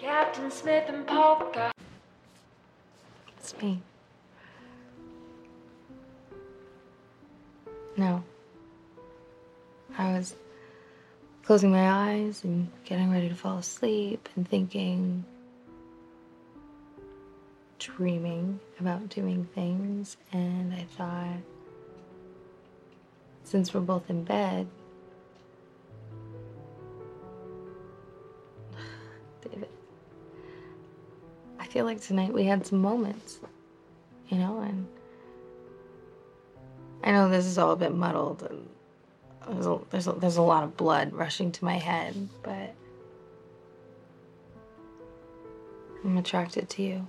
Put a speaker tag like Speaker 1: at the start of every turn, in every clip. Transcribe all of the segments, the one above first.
Speaker 1: Captain Smith and Polka.
Speaker 2: It's me. No. I was closing my eyes and getting ready to fall asleep and thinking, dreaming about doing things, and I thought, since we're both in bed, feel like tonight we had some moments, you know, and I know this is all a bit muddled and there's a, there's a, there's a lot of blood rushing to my head, but I'm attracted to you.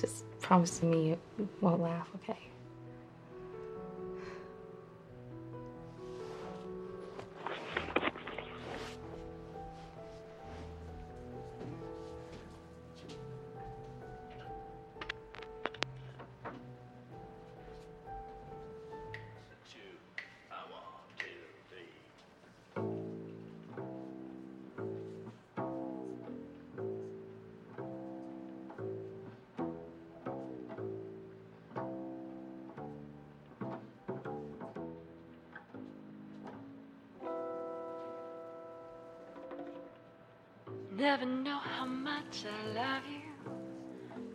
Speaker 2: Just promise me you won't laugh, okay?
Speaker 1: Never know how much I love you.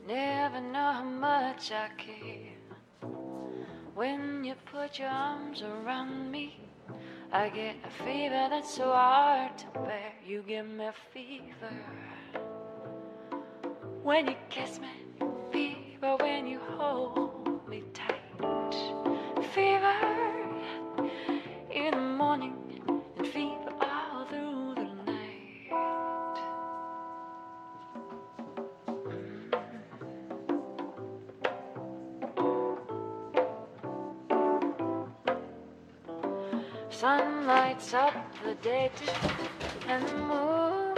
Speaker 1: Never know how much I care. When you put your arms around me, I get a fever that's so hard to bear. You give me a fever. When you kiss me, fever when you hold Sun lights up the day and the moon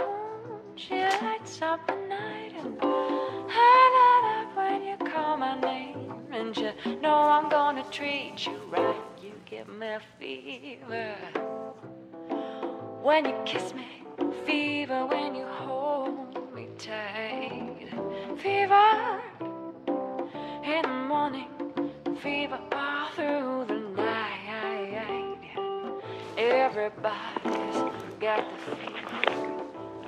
Speaker 1: she lights up the night. And I light up when you call my name, and you know I'm gonna treat you right. You give me fever when you kiss me, fever when you hold me tight, fever in the morning, fever Everybody's got the fever.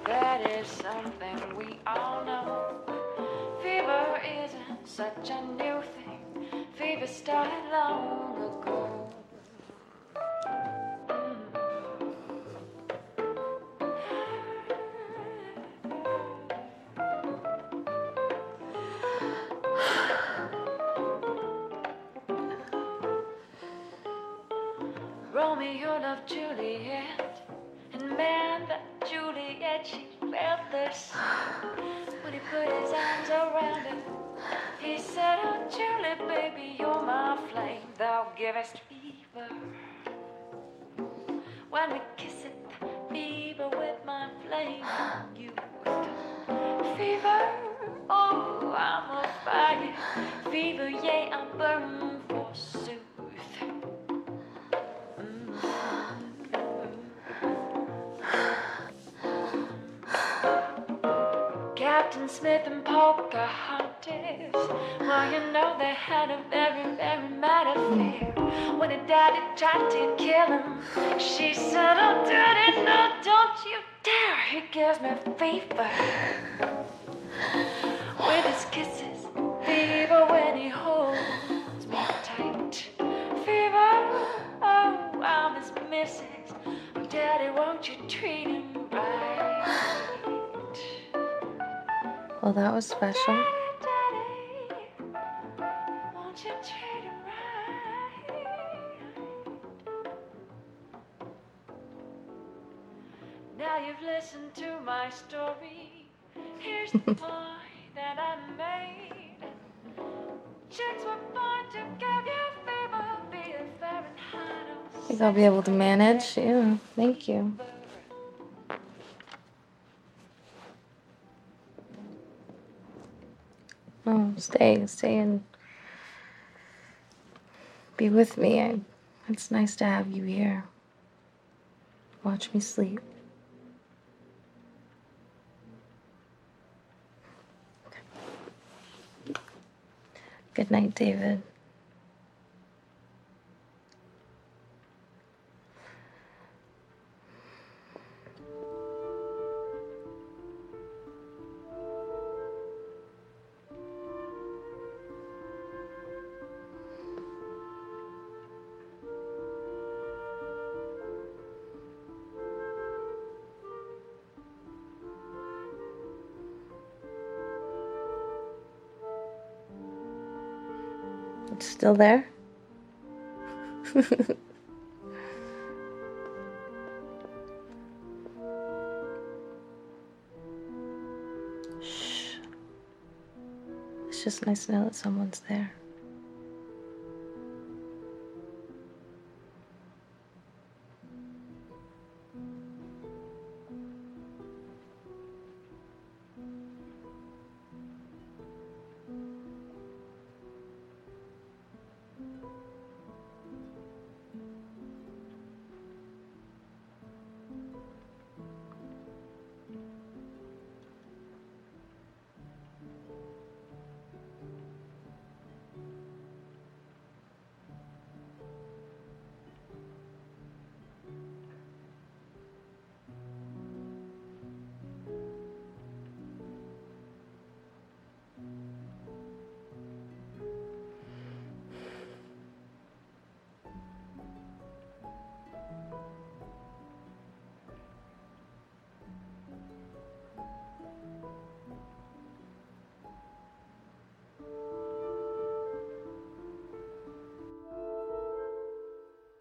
Speaker 1: That is something we all know. Fever isn't such a new thing. Fever started long ago. Romeo loved Juliet, and man, that Juliet, she felt this. When he put his arms around her, he said, Oh, Julie, baby, you're my flame, thou givest fever. When we kiss it, fever with my flame, you fever. Oh, Captain Smith and Pocahontas. Well, you know they had a very, very mad affair. When her daddy tried to kill him, she said, Oh, daddy, no, don't you dare. He gives me fever. With his kisses, fever when he holds me tight. Fever, oh, I'm his missus. Oh, daddy, won't you treat him
Speaker 2: Well, that was special.
Speaker 1: Daddy, won't you treat him right? Now you've listened to my story. Here's the point that I made. Chicks were born to give you fever, be it Fahrenheit
Speaker 2: I think I'll be able to manage. Yeah, thank you. Stay, stay and be with me. I, it's nice to have you here. Watch me sleep. Good night, David. It's still there? Shh. It's just nice to know that someone's there.